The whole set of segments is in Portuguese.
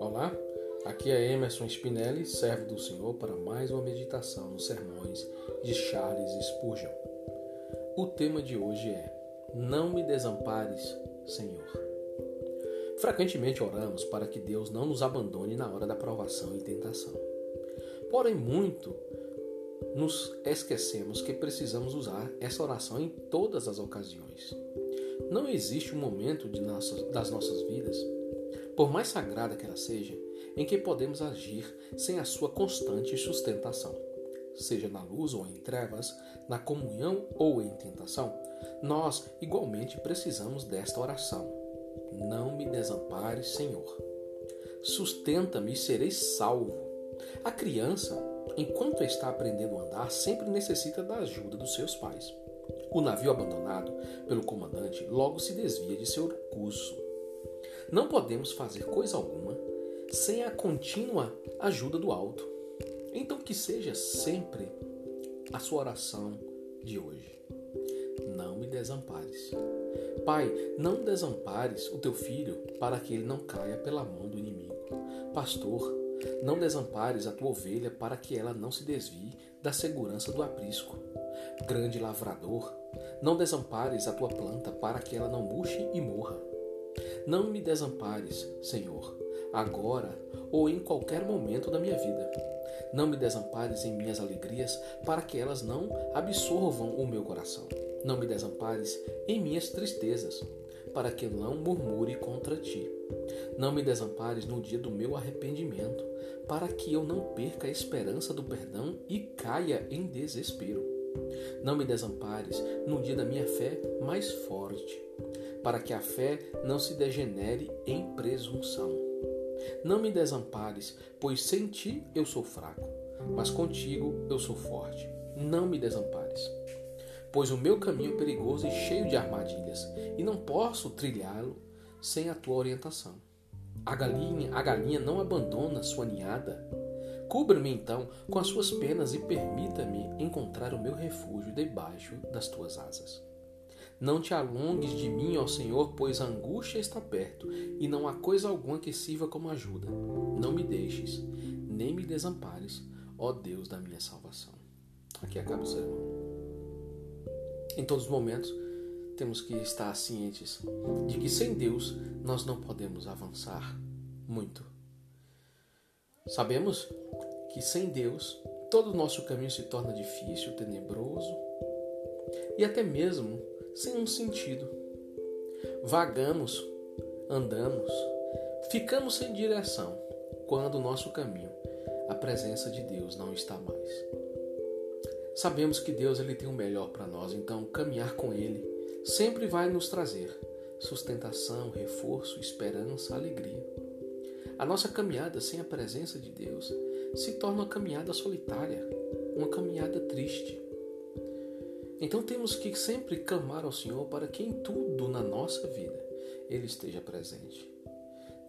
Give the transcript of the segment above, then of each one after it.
Olá, aqui é Emerson Spinelli, servo do Senhor, para mais uma meditação nos sermões de Charles Spurgeon. O tema de hoje é Não me desampares, Senhor. Frequentemente oramos para que Deus não nos abandone na hora da provação e tentação. Porém, muito nos esquecemos que precisamos usar essa oração em todas as ocasiões. Não existe um momento nossas, das nossas vidas, por mais sagrada que ela seja, em que podemos agir sem a sua constante sustentação. Seja na luz ou em trevas, na comunhão ou em tentação, nós igualmente precisamos desta oração. Não me desampares, Senhor. Sustenta-me e serei salvo. A criança enquanto está aprendendo a andar, sempre necessita da ajuda dos seus pais. O navio abandonado pelo comandante logo se desvia de seu curso. Não podemos fazer coisa alguma sem a contínua ajuda do alto. Então, que seja sempre a sua oração de hoje. Não me desampares. Pai, não desampares o teu filho para que ele não caia pela mão do inimigo. Pastor, não desampares a tua ovelha para que ela não se desvie da segurança do aprisco. Grande lavrador, não desampares a tua planta para que ela não murche e morra. Não me desampares, Senhor, agora ou em qualquer momento da minha vida. Não me desampares em minhas alegrias para que elas não absorvam o meu coração. Não me desampares em minhas tristezas para que não murmure contra ti. Não me desampares no dia do meu arrependimento, para que eu não perca a esperança do perdão e caia em desespero. Não me desampares no dia da minha fé mais forte, para que a fé não se degenere em presunção. Não me desampares, pois sem ti eu sou fraco, mas contigo eu sou forte. Não me desampares pois o meu caminho é perigoso e cheio de armadilhas, e não posso trilhá-lo sem a tua orientação. A galinha, a galinha não abandona sua ninhada. Cubra-me então com as suas penas e permita-me encontrar o meu refúgio debaixo das tuas asas. Não te alongues de mim, ó Senhor, pois a angústia está perto e não há coisa alguma que sirva como ajuda. Não me deixes, nem me desampares, ó Deus da minha salvação. Aqui acaba o sermão. Em todos os momentos, temos que estar cientes de que sem Deus nós não podemos avançar muito. Sabemos que sem Deus todo o nosso caminho se torna difícil, tenebroso e até mesmo sem um sentido. Vagamos, andamos, ficamos sem direção quando o nosso caminho, a presença de Deus não está mais. Sabemos que Deus ele tem o melhor para nós, então caminhar com Ele sempre vai nos trazer sustentação, reforço, esperança, alegria. A nossa caminhada sem a presença de Deus se torna uma caminhada solitária, uma caminhada triste. Então temos que sempre clamar ao Senhor para que em tudo na nossa vida Ele esteja presente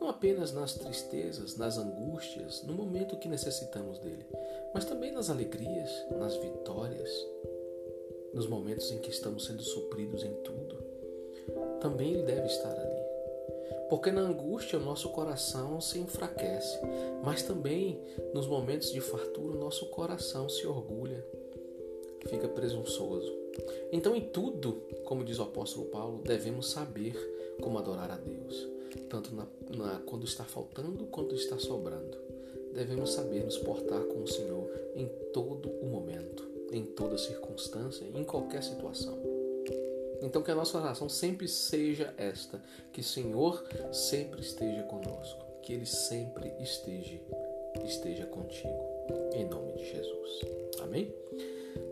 não apenas nas tristezas, nas angústias, no momento que necessitamos dele, mas também nas alegrias, nas vitórias, nos momentos em que estamos sendo supridos em tudo. Também ele deve estar ali. Porque na angústia o nosso coração se enfraquece, mas também nos momentos de fartura o nosso coração se orgulha, fica presunçoso. Então, em tudo, como diz o apóstolo Paulo, devemos saber como adorar a Deus tanto na, na, quando está faltando quanto está sobrando. Devemos saber nos portar com o Senhor em todo o momento, em toda circunstância, em qualquer situação. Então que a nossa oração sempre seja esta, que o Senhor sempre esteja conosco, que Ele sempre esteja, esteja contigo, em nome de Jesus. Amém?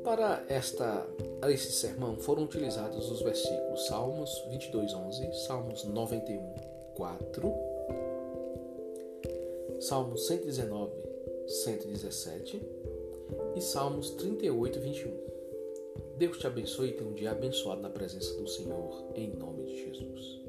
Para esta, esse sermão foram utilizados os versículos Salmos 22:11, Salmos 91, 4, Salmos 119, 117 e Salmos 38, 21. Deus te abençoe e tenha um dia abençoado na presença do Senhor, em nome de Jesus.